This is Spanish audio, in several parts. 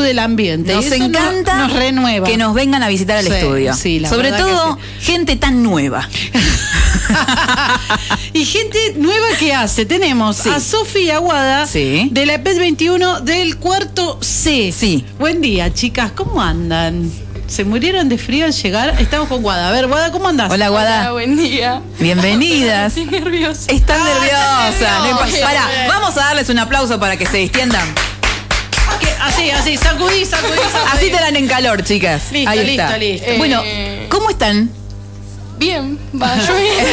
sacude el ambiente. Nos eso encanta nos renueva. que nos vengan a visitar al Sí, estudio. sí, la Sobre todo gente tan nueva. y gente nueva que hace. Tenemos Sí. a Sofía Aguada Sí. de la PES 21 del cuarto C. Sí. Buen día, chicas. ¿Cómo andan? ¿Se murieron de frío al llegar? Estamos con Guada. A ver, Guada, ¿cómo andás? Hola, Guada. Hola, buen día. Bienvenidas. Estoy nerviosa. Están Ah, nerviosas. No. Pará, vamos a darles un aplauso para que se distiendan. ¿Qué? Así, así, sacudí, sacudí, sacudí. Así te dan en calor, chicas. Listo, Ahí listo, está. listo. Eh, Bueno, ¿cómo están? Bien, va, yo bien.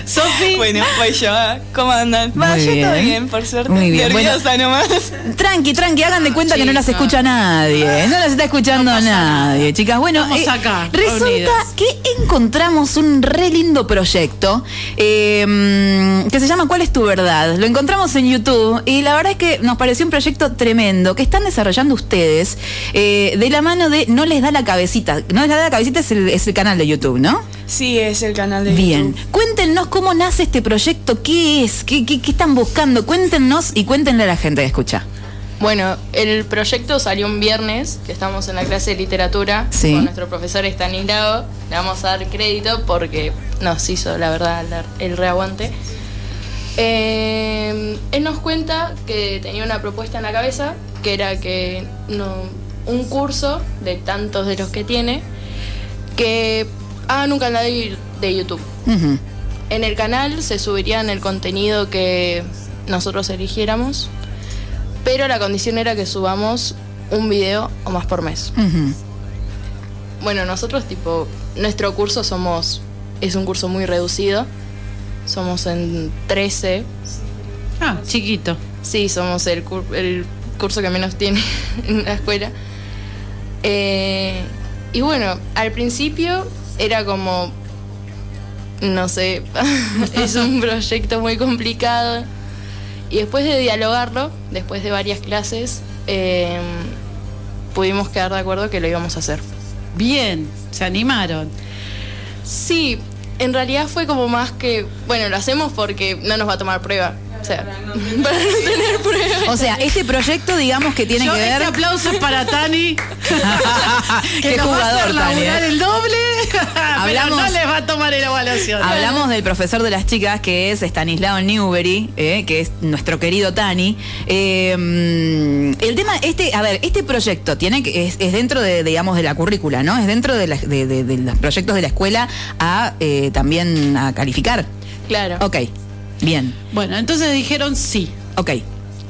Sofi. bueno, pues yo, ¿cómo andan? Va, yo todo bien, por suerte. Muy bien, Nerviosa nomás. Tranqui, tranqui, hagan de cuenta que no las escucha nadie. No las está escuchando No nadie, chicas. Bueno, eh, acá, resulta que encontramos un re lindo proyecto eh, mm, que se llama ¿Cuál es tu verdad? Lo encontramos en YouTube y la verdad es que nos pareció un proyecto tremendo que están desarrollando ustedes eh, de la mano de No les da la cabecita. No les da la cabecita es el, es el canal de YouTube, ¿no? Sí, es el canal de Bien, YouTube. cuéntenos cómo nace este proyecto, qué es, qué, qué, qué están buscando, cuéntenos y cuéntenle a la gente que escucha. Bueno, el proyecto salió un viernes, que estamos en la clase de literatura Sí. con nuestro profesor Stanislao. Le vamos a dar crédito porque nos hizo, la verdad, el reaguante. Eh, él nos cuenta que tenía una propuesta en la cabeza, que era que no, un curso de tantos de los que tiene, que hagan un canal de, YouTube. En el canal se subirían el contenido que nosotros eligiéramos, pero la condición era que subamos un video o más por mes. Bueno, nosotros tipo, nuestro curso somos, es un curso muy reducido, somos en 13, Ah, chiquito. sí, somos el, cur- el curso que menos tiene en la escuela. Eh, y bueno, al principio era como, no sé, es un proyecto muy complicado. Y después de dialogarlo, después de varias clases, eh, pudimos quedar de acuerdo que lo íbamos a hacer. Bien, se animaron. Sí, en realidad fue como más que, bueno, lo hacemos porque no nos va a tomar prueba. O sea, para no tener prueba. O sea, este proyecto, digamos que tiene Yo, que ver. Este aplauso es para Tani. que Qué nos va a jugador, hacer Tani. el doble. Hablamos- pero no les va a tomar la evaluación. Hablamos del profesor de las chicas, que es Stanislao Newbery, eh, que es nuestro querido Tani. Eh, mm, el tema, este, a ver, este proyecto tiene que, es, es dentro de, digamos, de la currícula, ¿no? Es dentro de, la- de- de- de los proyectos de la escuela a eh, también a calificar. Claro. Ok, bien, Bueno, entonces dijeron sí. ok.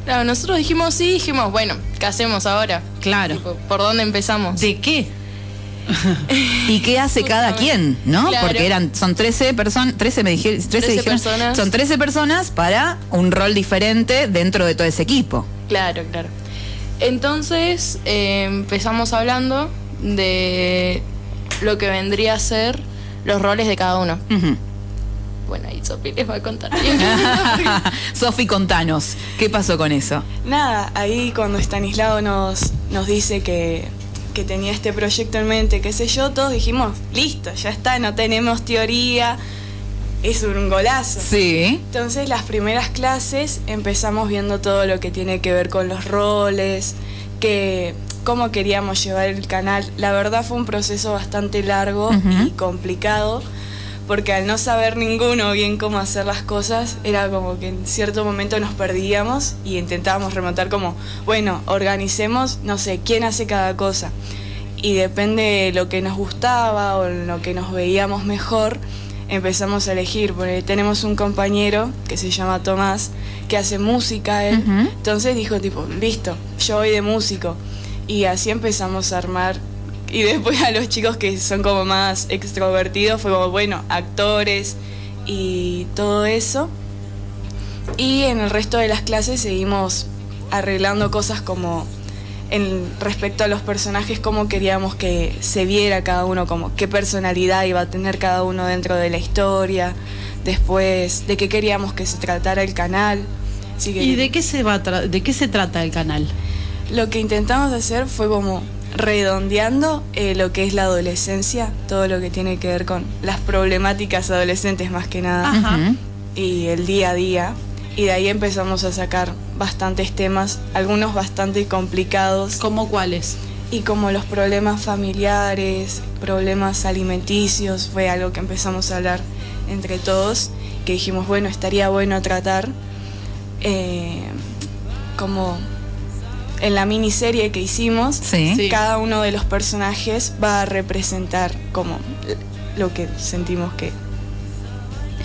Claro, nosotros dijimos sí, dijimos, bueno, ¿qué hacemos ahora? Claro. Tipo, ¿Por dónde empezamos? ¿De qué? ¿Y qué hace cada quien, no? Claro. Porque eran, son 13 personas, 13 me dijeron, 13, 13 dijeron, personas. son 13 personas para un rol diferente dentro de todo ese equipo. Claro, claro. Entonces eh, empezamos hablando de lo que vendría a ser los roles de cada uno. Ujú. Bueno, y Sofi les va a contar bien. Sofi, contanos, ¿qué pasó con eso? Nada, ahí cuando Stanislao nos, nos dice que, que tenía este proyecto en mente, qué sé yo, todos dijimos, listo, ya está, no tenemos teoría, es un golazo. Sí. Entonces las primeras clases empezamos viendo todo lo que tiene que ver con los roles, que cómo queríamos llevar el canal. La verdad fue un proceso bastante largo y complicado, porque al no saber ninguno bien cómo hacer las cosas, era como que en cierto momento nos perdíamos y intentábamos remontar como, bueno, organicemos, no sé, quién hace cada cosa. Y depende de lo que nos gustaba o en lo que nos veíamos mejor, empezamos a elegir. Porque tenemos un compañero que se llama Tomás, que hace música él. Entonces dijo tipo, listo, yo voy de músico. Y así empezamos a armar. Y después a los chicos que son como más extrovertidos fue como, bueno, actores y todo eso. Y en el resto de las clases seguimos arreglando cosas como en respecto a los personajes, cómo queríamos que se viera cada uno, como qué personalidad iba a tener cada uno dentro de la historia, después de qué queríamos que se tratara el canal. Así que ¿Y de qué se va de qué se trata el canal? lo que intentamos hacer fue como redondeando eh, lo que es la adolescencia, todo lo que tiene que ver con las problemáticas adolescentes más que nada Ajá. Y el día a día. Y de ahí empezamos a sacar bastantes temas, algunos bastante complicados. ¿Cómo cuáles? Y como los problemas familiares, problemas alimenticios, fue algo que empezamos a hablar entre todos, que dijimos, bueno, estaría bueno tratar. Eh, como en la miniserie que hicimos, Sí. Cada uno de los personajes va a representar como lo que sentimos que...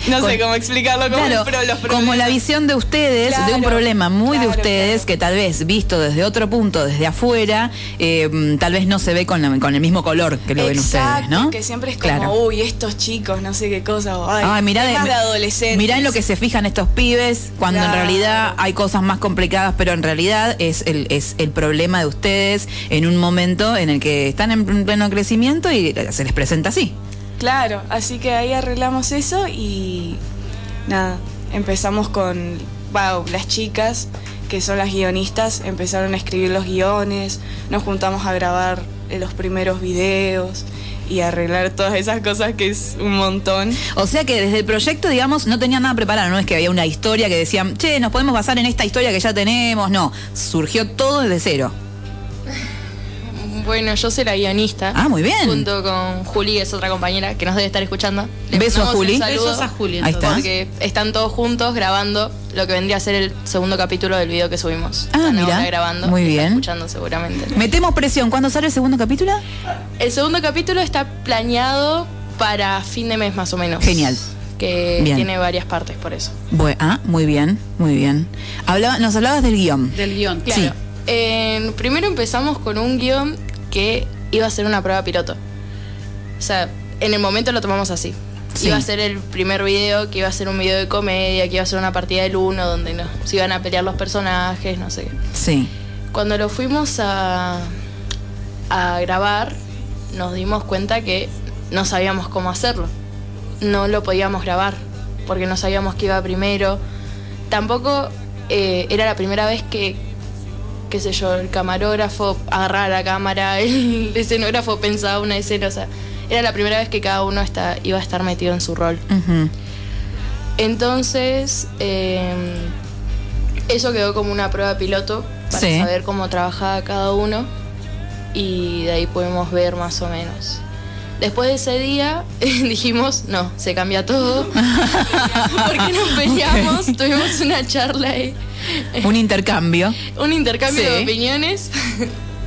No sé cómo explicarlo, como, Claro, pero los como la visión de ustedes, de un problema muy de ustedes, que tal vez visto desde otro punto, desde afuera, eh, tal vez no se ve con, la- con el mismo color que lo ven ustedes, ¿no? que siempre es como, Claro. uy, estos chicos, no sé qué cosa, o, ay, Ay, mirá, temas de, de adolescentes. mirá en lo que se fijan estos pibes, cuando en realidad hay cosas más complicadas, pero en realidad es el, es el problema de ustedes en un momento en el que están en pleno crecimiento y se les presenta así. Claro, así que ahí arreglamos eso y nada, empezamos con, wow, las chicas que son las guionistas empezaron a escribir los guiones, nos juntamos a grabar los primeros videos y arreglar todas esas cosas que es un montón. O sea que desde el proyecto, digamos, no tenían nada preparado, no es que había una historia que decían, che, nos podemos basar en esta historia que ya tenemos, no, surgió todo desde cero. Bueno, yo soy la guionista. Ah, muy bien. Junto con Juli, que es otra compañera que nos debe estar escuchando. Le Beso a Juli. saludo, Besos a Juli, Ahí está. Porque están todos juntos grabando lo que vendría a ser el segundo capítulo del video que subimos. Ah, mira. grabando. Muy bien. escuchando seguramente. Metemos presión, ¿cuándo sale el segundo capítulo? El segundo capítulo está planeado para fin de mes más o menos. Genial. Que Bien. tiene varias partes por eso. Bue- ah, muy bien, muy bien. Hablaba- nos hablabas del guion. Del guion. Claro. Sí. Eh, primero empezamos con un guion que iba a ser una prueba piloto. O sea, en el momento lo tomamos así. Sí. Iba a ser el primer video, que iba a ser un video de comedia, que iba a ser una partida del uno, donde nos se iban a pelear los personajes, no sé qué. Sí. Cuando lo fuimos a, a grabar, nos dimos cuenta que no sabíamos cómo hacerlo. No lo podíamos grabar, porque no sabíamos qué iba primero. Tampoco eh, era la primera vez que, qué sé yo, el camarógrafo agarraba la cámara, el escenógrafo pensaba una escena, o sea, era la primera vez que cada uno está, iba a estar metido en su rol. Entonces, eh, eso quedó como una prueba piloto para Sí. saber cómo trabajaba cada uno y de ahí podemos ver más o menos. Después de ese día dijimos, no, se cambia todo. Porque nos peleamos, tuvimos una charla ahí, Un intercambio. un intercambio Sí. de opiniones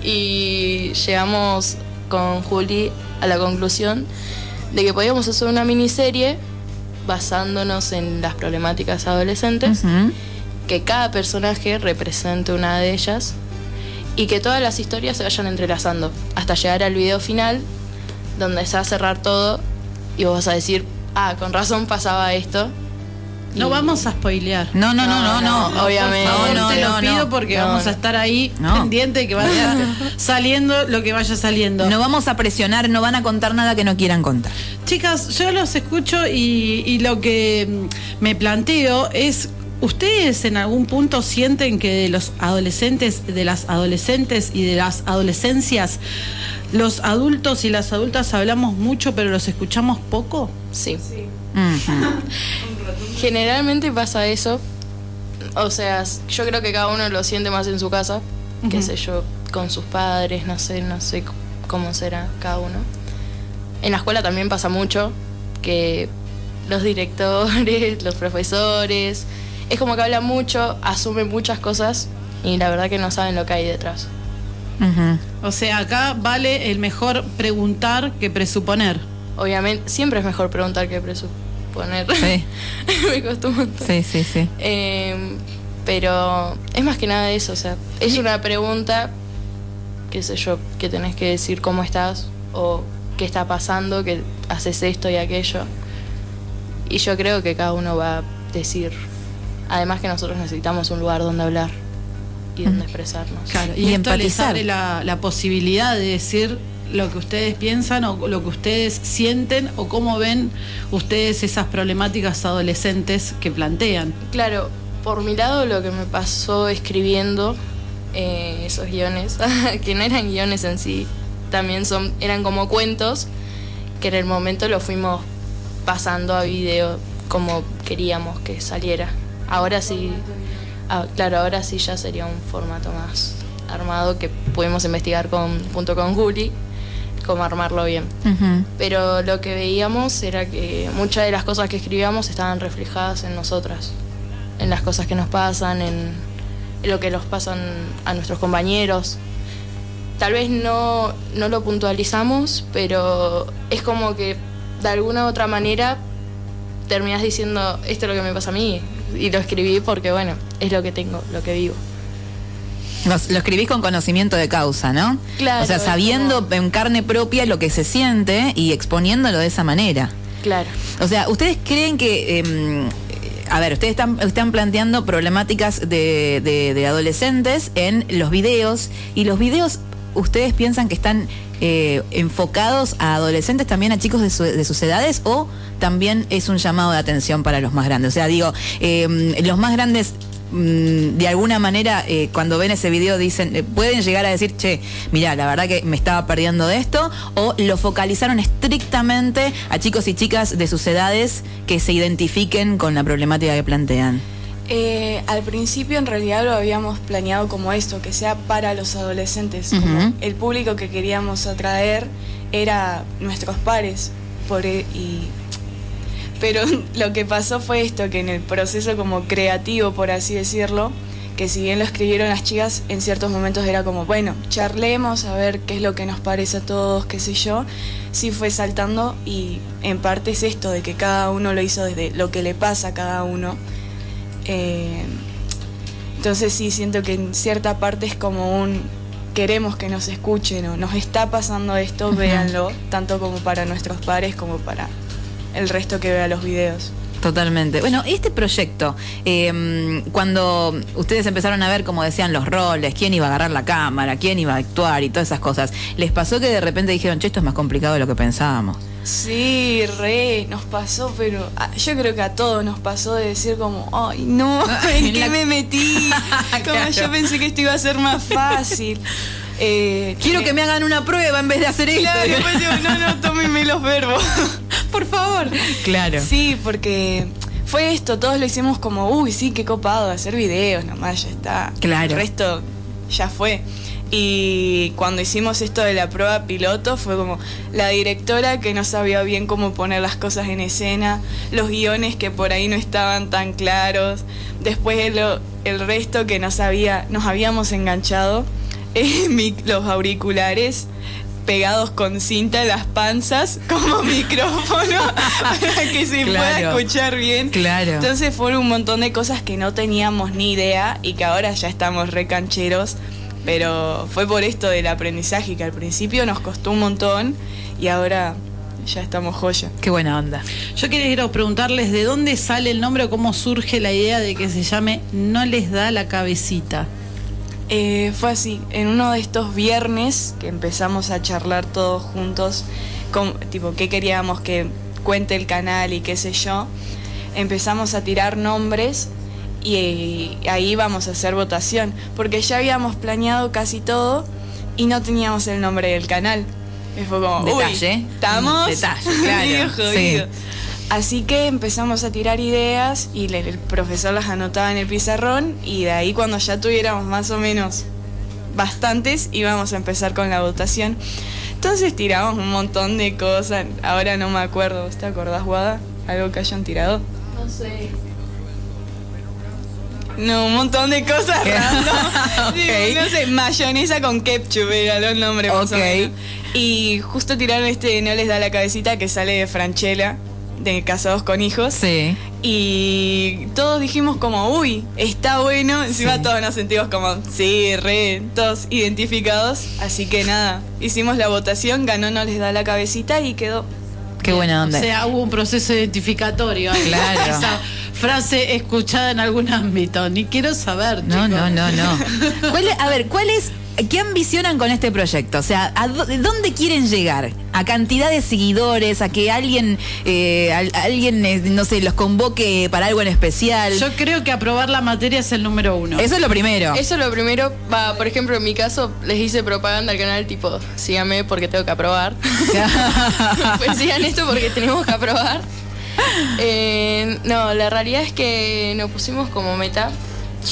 y llegamos con Juli a la conclusión de que podíamos hacer una miniserie basándonos en las problemáticas adolescentes que cada personaje represente una de ellas y que todas las historias se vayan entrelazando hasta llegar al video final donde se va a cerrar todo y vos vas a decir, ah, con razón pasaba esto. No vamos a spoilear. No, no, no, no, No, no. no, obviamente. Por favor, No, te no, lo no, pido no. porque No, vamos no. a estar ahí No. pendiente de que vaya saliendo lo que vaya saliendo. No vamos a presionar, no van a contar nada que no quieran contar. Chicas, yo los escucho y, y lo que me planteo es, ¿ustedes en algún punto sienten que de los adolescentes, de las adolescentes y de las adolescencias, los adultos y las adultas hablamos mucho pero los escuchamos poco? Sí. Ujú. Generalmente pasa eso. O sea, yo creo que cada uno lo siente más en su casa, qué sé yo, con sus padres, no sé, no sé cómo será cada uno. En la escuela también pasa mucho que los directores, los profesores, es como que hablan mucho, asumen muchas cosas y la verdad que no saben lo que hay detrás. Ujú. O sea, acá vale el mejor preguntar que presuponer. Obviamente, siempre es mejor preguntar que presuponer. Sí. Me costó un montón. Sí, sí, sí. Eh, pero es más que nada eso, o sea, es una pregunta, qué sé yo, que tenés que decir cómo estás o qué está pasando, que haces esto y aquello. Y yo creo que cada uno va a decir, además que nosotros necesitamos un lugar donde hablar y donde expresarnos. Claro, y, Y esto les abre la, la posibilidad de decir lo que ustedes piensan o lo que ustedes sienten o cómo ven ustedes esas problemáticas adolescentes que plantean. Claro, por mi lado lo que me pasó escribiendo eh, esos guiones, que no eran guiones en sí, también son, eran como cuentos, que en el momento lo fuimos pasando a video como queríamos que saliera. Ahora sí, Ah, claro, ahora sí ya sería un formato más armado que pudimos investigar con, junto con Juli cómo armarlo bien. Pero lo que veíamos era que muchas de las cosas que escribíamos estaban reflejadas en nosotras, en las cosas que nos pasan, en, en lo que nos pasan a nuestros compañeros. Tal vez no, no lo puntualizamos, pero es como que de alguna u otra manera terminas diciendo, esto es lo que me pasa a mí. Y lo escribí porque, bueno, es lo que tengo, lo que vivo. Lo, lo escribís con conocimiento de causa, ¿no? Claro, O sea, sabiendo como- en carne propia lo que se siente y exponiéndolo de esa manera. Claro. O sea, ¿ustedes creen que... em, a ver, ustedes están, están planteando problemáticas de, de- de adolescentes en los videos y los videos, ¿ustedes piensan que están eh, enfocados a adolescentes, también a chicos de, su- de sus edades o también es un llamado de atención para los más grandes? O sea, digo, em, los más grandes mm, de alguna manera eh, cuando ven ese video dicen, eh, pueden llegar a decir, che, mira, la verdad que me estaba perdiendo de esto, o lo focalizaron estrictamente a chicos y chicas de sus edades que se identifiquen con la problemática que plantean. Eh, al principio en realidad lo habíamos planeado como esto, que sea para los adolescentes. Como el público que queríamos atraer era nuestros pares. Por, e- y, pero lo que pasó fue esto, que en el proceso como creativo, por así decirlo, que si bien lo escribieron las chicas, en ciertos momentos era como, bueno, charlemos a ver qué es lo que nos parece a todos, qué sé yo. Sí fue saltando y en parte es esto, de que cada uno lo hizo desde lo que le pasa a cada uno. Eh, entonces sí siento que en cierta parte es como un queremos que nos escuchen o nos está pasando esto, véanlo, tanto como para nuestros pares como para el resto que vea los videos. Totalmente. Bueno, este proyecto, eh, cuando ustedes empezaron a ver, como decían, los roles, quién iba a agarrar la cámara, quién iba a actuar y todas esas cosas, ¿les pasó que de repente dijeron, che, esto es más complicado de lo que pensábamos? Sí, re, nos pasó, pero ah, yo creo que a todos nos pasó de decir como, ay, no, En ¿en qué la- me metí? Como Claro. yo pensé que esto iba a ser más fácil. Eh, Quiero que me hagan una prueba en vez de hacer esto. Claro, después digo, no, no, tómenme los verbos. Por favor. Claro. Sí, porque fue esto, todos lo hicimos como, uy, sí, qué copado, hacer videos nomás, ya está. Claro. El resto ya fue. Y cuando hicimos esto de la prueba piloto fue como la directora que no sabía bien cómo poner las cosas en escena, los guiones que por ahí no estaban tan claros, después el, el resto que no sabía, nos habíamos enganchado, eh, los auriculares pegados con cinta en las panzas como micrófono para que se pueda escuchar bien. Claro. Entonces fueron un montón de cosas que no teníamos ni idea y que ahora ya estamos recancheros. Pero fue por esto del aprendizaje que al principio nos costó un montón y ahora ya estamos joya. Qué buena onda. Yo quiero preguntarles de dónde sale el nombre o cómo surge la idea de que se llame No les da la cabecita. Eh, fue así, en uno de estos viernes que empezamos a charlar todos juntos, con, tipo, qué queríamos que cuente el canal y qué sé yo, empezamos a tirar nombres y, ahí íbamos a hacer votación, porque ya habíamos planeado casi todo y no teníamos el nombre del canal. Y fue como, uy, Detalle. estamos Detalle, claro, sí. Así que empezamos a tirar ideas y el profesor las anotaba en el pizarrón y de ahí cuando ya tuviéramos más o menos bastantes íbamos a empezar con la votación. Entonces tiramos un montón de cosas, ahora no me acuerdo, ¿vos ¿te acordás, Guada? ¿Algo que hayan tirado? No sé. No, un montón de cosas random. No sé, mayonesa con ketchup era los nombres más o Ok. menos. Y justo tiraron este No les da la cabecita que sale de Franchella, de Casados con Hijos. Sí. Y todos dijimos como, uy, está bueno. Encima Sí. todos nos sentimos como, sí, re, todos identificados. Así que nada, hicimos la votación, ganó No les da la cabecita y quedó. Qué buena onda. O sea, hubo un proceso identificatorio. ahí. Claro. Frase escuchada en algún ámbito. Ni quiero saber. No, chicos. no, no, no. ¿Cuál es- a ver, ¿cuál es, qué ambicionan con este proyecto? O sea, ¿a dó- dónde quieren llegar? ¿A cantidad de seguidores? ¿A que alguien, eh, al- alguien, eh, no sé, los convoque para algo en especial? Yo creo que aprobar la materia es el número uno. Eso es lo primero. Eso es lo primero, va, por ejemplo, en mi caso les hice propaganda al canal tipo, síganme porque tengo que aprobar. pues sigan esto porque tenemos que aprobar. Eh, no, la realidad es que nos pusimos como meta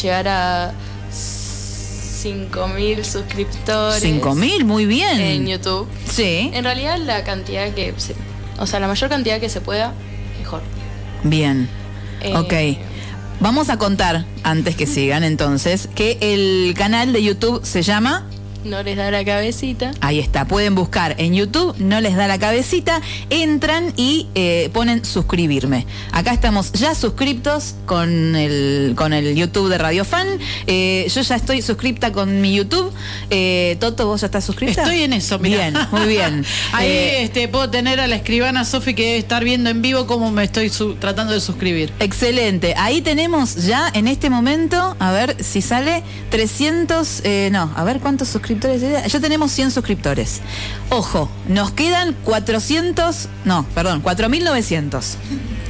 llegar a 5.000 suscriptores 5.000, muy bien. en YouTube. Sí, En realidad la cantidad que se, o sea, la mayor cantidad que se pueda, mejor. bien. Eh, Ok. Vamos a contar, antes que sigan entonces, que el canal de YouTube se llama... No les da la cabecita. Ahí está, pueden buscar en YouTube, no les da la cabecita, entran y eh, ponen suscribirme. Acá estamos ya suscriptos con el, con el YouTube de Radio Fan. Eh, yo ya estoy suscripta con mi YouTube. Eh, Toto, ¿vos ya estás suscripta? Estoy en eso, mira. Bien, muy bien. Ahí Eh, este, puedo tener a la escribana Sofi que debe estar viendo en vivo cómo me estoy tratando de suscribir. Excelente. Ahí tenemos ya en este momento, a ver si sale 300, eh, no, a ver cuántos suscriptores. Ya tenemos 100 suscriptores. Ojo, nos quedan 400, no, perdón, 4.900.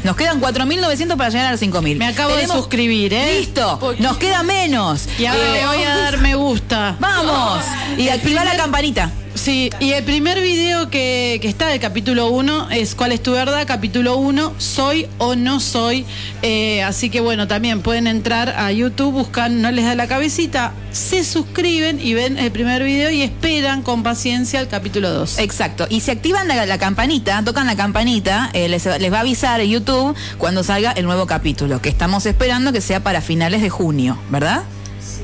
Nos quedan 4.900 para llegar a los 5.000. Me acabo Tenemos- de suscribir, ¿eh? Listo, nos queda menos. Y ahora Eh, le voy a dar me gusta. Vamos. Y activar la campanita. Sí, y el primer video que, que está del capítulo 1 es ¿Cuál es tu verdad? Capítulo 1, ¿soy o no soy? Eh, así que bueno, también pueden entrar a YouTube, buscan No les da la cabecita, se suscriben y ven el primer video y esperan con paciencia el capítulo 2. Exacto. Y si activan la, campanita, tocan la campanita, eh, les, les va a avisar YouTube cuando salga el nuevo capítulo, que estamos esperando que sea para finales de junio, ¿verdad?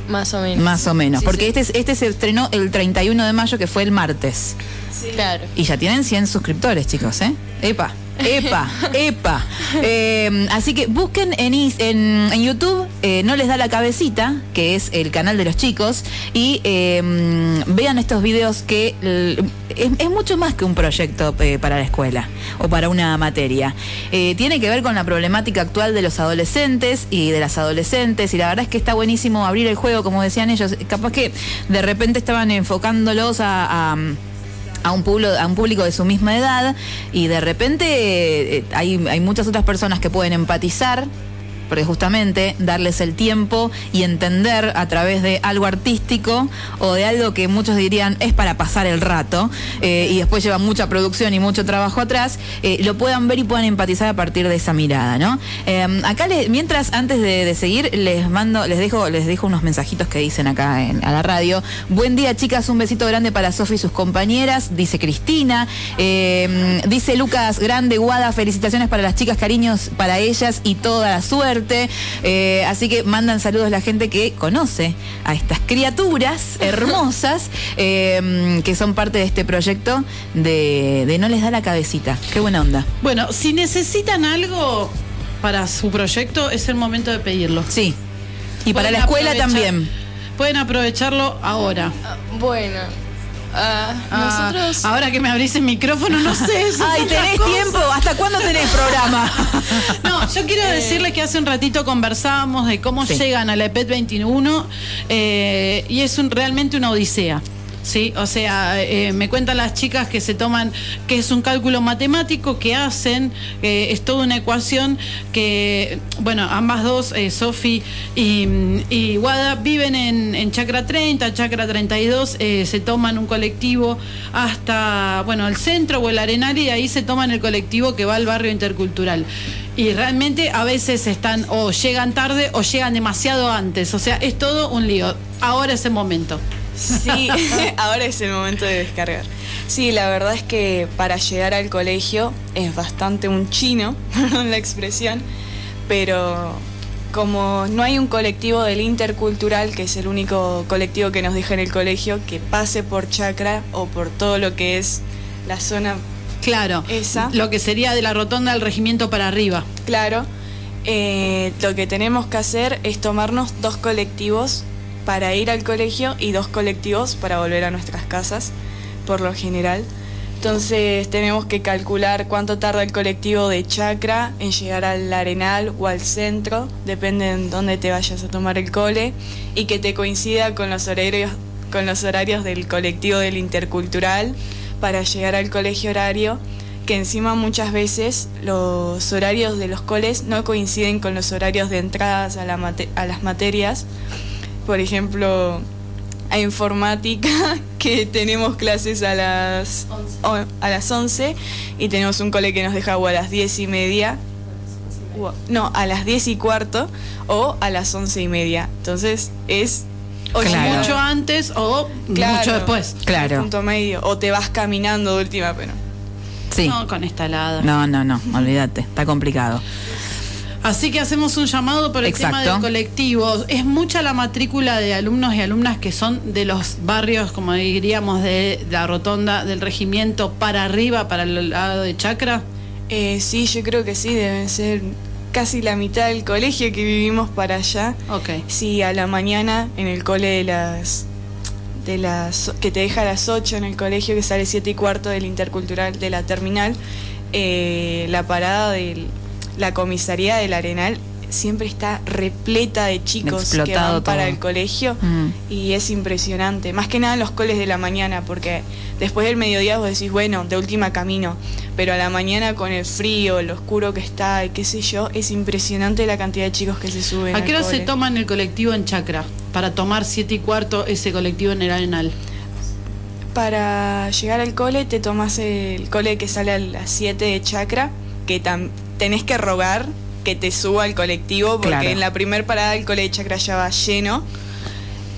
Más o menos. Más o menos. Sí, porque sí. Este, es- este se estrenó el 31 de mayo, que fue el martes. Claro. Y ya tienen 100 suscriptores, chicos, ¿eh? Epa, epa, epa. Eh, así que busquen en, en, YouTube, eh, No les da la cabecita, que es el canal de los chicos, y eh, vean estos videos que es, mucho más que un proyecto para la escuela o para una materia. Tiene que ver con la problemática actual de los adolescentes y de las adolescentes, y la verdad es que está buenísimo abrir el juego, como decían ellos. Capaz que de repente estaban enfocándolos a a un público, a un público de su misma edad y de repente eh, hay, hay muchas otras personas que pueden empatizar porque justamente darles el tiempo y entender a través de algo artístico o de algo que muchos dirían es para pasar el rato eh, y después lleva mucha producción y mucho trabajo atrás, eh, lo puedan ver y puedan empatizar a partir de esa mirada, ¿no? Eh, acá, mientras, antes de, seguir, les mando, les dejo, les dejo unos mensajitos que dicen acá a la radio. Buen día, chicas, un besito grande para Sofi y sus compañeras, dice Cristina. Eh, dice Lucas Grande, Guada, felicitaciones para las chicas, cariños para ellas y toda la suerte. Eh, así que mandan saludos la gente que conoce a estas criaturas hermosas eh, que son parte de este proyecto de, de No les da la cabecita. Qué buena onda. Bueno, si necesitan algo para su proyecto, es el momento de pedirlo. Sí. Y para la escuela aprovechar- también. Pueden aprovecharlo ahora. Ah, Bueno, ah, Ah, nosotros. ahora que me abrís el micrófono, no sé. son Ay, ¿tenés tiempo? ¿Hasta cuándo tenés programa? No, yo quiero decirles que hace un ratito conversábamos de cómo Sí. llegan a la EPET 21 eh, y es un, realmente una odisea. Sí, o sea, eh, me cuentan las chicas que se toman, que es un cálculo matemático que hacen, eh, es toda una ecuación que, bueno, ambas dos, eh, Sofi y, y Wada, viven en, en Chacra 30, Chacra 32, eh, se toman un colectivo hasta, bueno, el centro o el Arenal y ahí se toman el colectivo que va al barrio intercultural. Y realmente a veces están o llegan tarde o llegan demasiado antes, o sea, es todo un lío. Ahora es el momento. Sí, ahora es el momento de descargar. Sí, la verdad es que para llegar al colegio es bastante un chino, perdón la expresión, pero como no hay un colectivo del intercultural, que es el único colectivo que nos deja en el colegio, que pase por Chacra o por todo lo que es la zona, Claro, Esa. lo que sería de la rotonda del regimiento para arriba. claro, eh, lo que tenemos que hacer es tomarnos dos colectivos para ir al colegio y dos colectivos para volver a nuestras casas, por lo general. Entonces tenemos que calcular cuánto tarda el colectivo de Chacra en llegar al Arenal o al centro, depende en dónde te vayas a tomar el cole, y que te coincida con los horarios, con los horarios del colectivo del intercultural para llegar al colegio horario, que encima muchas veces los horarios de los coles no coinciden con los horarios de entradas a, las materias. Por ejemplo, a informática que tenemos clases a las, o- a las 11 y tenemos un cole que nos deja o a las 10 y media o- no, a las 10 y cuarto o a las 11 y media. Entonces es Claro. Mucho antes o Claro. mucho después. Claro. Punto medio. O te vas caminando de última, pero. Sí. No, con esta helada. No, no, no, olvídate, está complicado. Así que hacemos un llamado por el tema Exacto. del colectivo. Es mucha la matrícula de alumnos y alumnas que son de los barrios, como diríamos, de la rotonda del regimiento para arriba, para el lado de Chacra. Eh, sí, yo creo que sí, deben ser casi la mitad del colegio que vivimos para allá. Ok. Sí, a la mañana en el cole de las. De las que te deja a las 8 en el colegio, que sale 7 y cuarto del intercultural de la terminal, eh, la parada de la comisaría del Arenal siempre está repleta de chicos que van para todo. el colegio Mm. y es impresionante. Más que nada en los coles de la mañana, porque después del mediodía vos decís, bueno, de última camino, pero a la mañana con el frío, lo oscuro que está y qué sé yo, es impresionante la cantidad de chicos que se suben. ¿A qué hora se toman el colectivo en Chacra? Para tomar siete y cuarto ese colectivo en el Arenal. Para llegar al cole te tomas el cole que sale a las 7 de Chacra, que tam- tenés que rogar que te suba al colectivo, porque Claro. en la primer parada el cole de Chacra ya va lleno.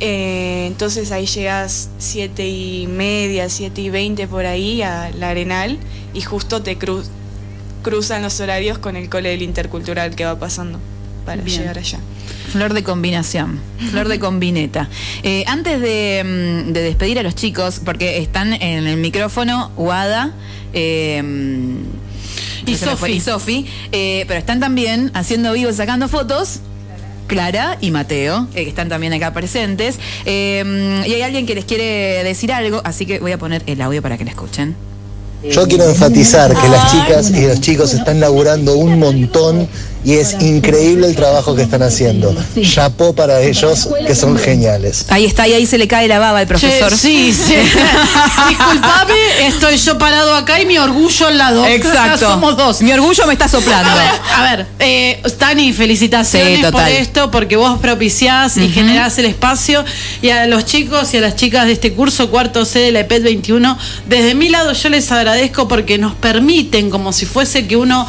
Eh, entonces ahí llegas 7 y media, 7 y 20 por ahí a la Arenal y justo te cru- cruzan los horarios con el cole del intercultural que va pasando para Bien. llegar allá. Flor de combinación, flor de combineta. Eh, antes de, mm, de despedir a los chicos, porque están en el micrófono Wada eh, Y Sofi. y Sofi, eh, pero están también haciendo vivo y sacando fotos. Clara y Mateo, eh, que están también acá presentes. Eh, y hay alguien que les quiere decir algo, así que voy a poner el audio para que la escuchen. Yo quiero enfatizar que las chicas y los chicos están laburando un montón y es increíble el trabajo que están haciendo. Chapó para ellos que son geniales. Ahí está, y ahí se le cae la baba al profesor. Sí, sí. Disculpame, estoy yo parado acá y mi orgullo al lado. Exacto. Somos dos. Mi orgullo me está soplando. A ver, a ver, eh, Tani, felicitaciones Sí, por esto, porque vos propiciás y generás el espacio. Y a los chicos y a las chicas de este curso, cuarto C de la EPET 21, desde mi lado yo les agradezco porque nos permiten, como si fuese que uno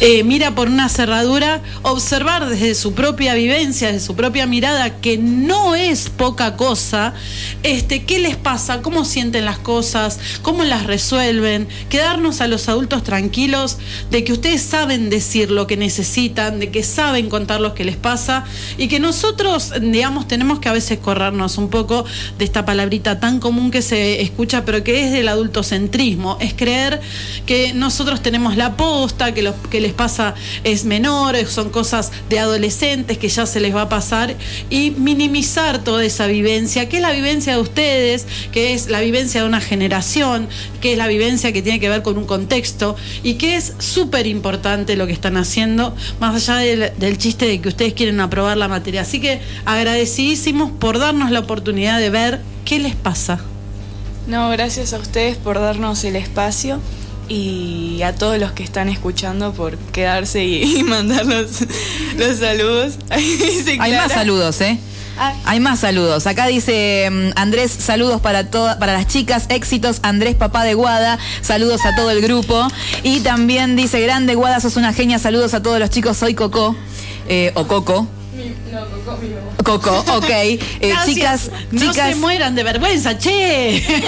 eh, mira por una cerradura, observar desde su propia vivencia, desde su propia mirada, que no es poca cosa, este, qué les pasa, cómo sienten las cosas, cómo las resuelven, quedarnos a los adultos tranquilos de que ustedes saben decir lo que necesitan, de que saben contar lo que les pasa y que nosotros, digamos, tenemos que a veces corrernos un poco de esta palabrita tan común que se escucha, pero que es del adultocentrismo, es creer que nosotros tenemos la posta, que lo que les pasa es menor, son cosas de adolescentes que ya se les va a pasar y minimizar toda esa vivencia, que es la vivencia de ustedes, que es la vivencia de una generación, que es la vivencia que tiene que ver con un contexto y que es súper importante lo que están haciendo, más allá del, del chiste de que ustedes quieren aprobar la materia. Así que agradecidísimos por darnos la oportunidad de ver qué les pasa. No, gracias a ustedes por darnos el espacio y a todos los que están escuchando por quedarse y, y mandar los, los saludos. Hay más saludos, ¿eh? Ah. Hay más saludos. Acá dice mm, Andrés, saludos para todas, para las chicas, éxitos, Andrés papá de Guada, saludos a todo el grupo. Y también dice, grande Guada, sos una genia, saludos a todos los chicos, soy Coco. Eh, o Coco. Coco, ok. Eh, chicas, no chicas. se mueran de vergüenza, che.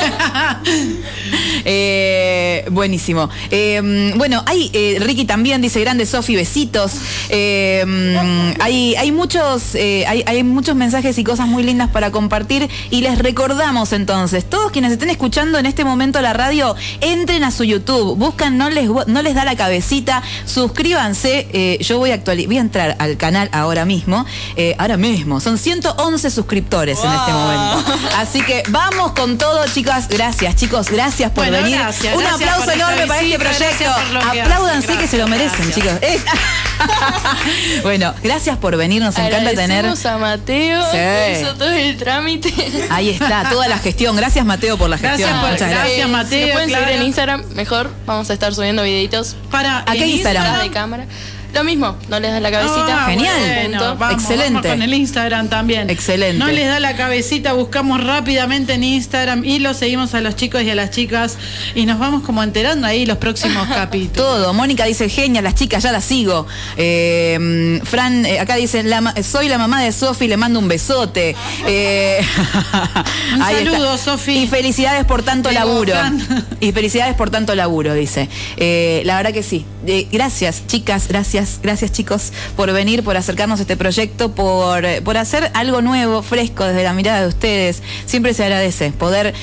Eh, buenísimo. Eh, bueno, hay, eh, Ricky también dice grande Sofi, besitos. Mm, hay, hay muchos, hay, hay muchos mensajes y cosas muy lindas para compartir. Y les recordamos entonces, todos quienes estén escuchando en este momento la radio, entren a su YouTube, buscan, no les, no les da la cabecita, suscríbanse. yo voy a actualizar, voy a entrar al canal ahora mismo. Eh, ahora mismo, son 111 suscriptores en este momento. Así que vamos con todo, chicas. Gracias, chicos. Gracias por Bueno, venir. gracias, Un gracias aplauso esta enorme para este proyecto. gracias lo que que se lo merecen, Gracias. chicos. Eh. bueno, gracias por venir. Nos encanta tener. A Mateo Sí. que hizo todo el trámite. Ahí está, toda la gestión. Gracias, Mateo, por la Gracias gestión. por- Muchas gracias. gracias. Mateo, Si pueden seguir en Instagram, mejor. Vamos a estar subiendo videitos Para ¿A qué Instagram? de cámara. Lo mismo, no les da la cabecita. Ah, Genial. bueno, Punto. vamos, Excelente. vamos con el Instagram también. Excelente. No les da la cabecita, buscamos rápidamente en Instagram y lo seguimos a los chicos y a las chicas y nos vamos como enterando ahí los próximos capítulos. Todo. Mónica dice, genia, las chicas, ya las sigo. Eh, Fran, eh, acá dice, la soy la mamá de Sofi, le mando un besote. Eh, Un saludo, Sofi. Y felicidades por tanto Digo, laburo. Fran. Y felicidades por tanto laburo, dice. Eh, la verdad que sí. Eh, gracias, chicas, gracias, gracias chicos por venir, por acercarnos a este proyecto, por, por hacer algo nuevo, fresco desde la mirada de ustedes. Siempre se agradece poder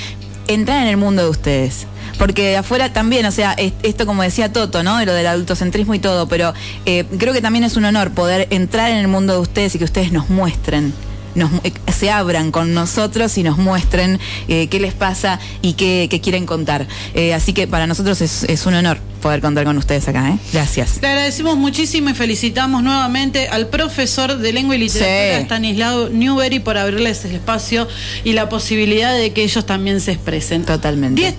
entrar en el mundo de ustedes. Porque afuera también, o sea, es- esto como decía Toto, ¿no? Lo del adultocentrismo y todo, pero eh, creo que también es un honor poder entrar en el mundo de ustedes y que ustedes nos muestren nos, eh, se abran con nosotros y nos muestren eh, qué les pasa y qué, qué quieren contar. Eh, así que para nosotros es, es un honor poder contar con ustedes acá. ¿eh? Gracias. Le agradecemos muchísimo y felicitamos nuevamente al profesor de lengua y literatura Sí. Stanislao Newbery por abrirles el espacio y la posibilidad de que ellos también se expresen. Totalmente. 10:30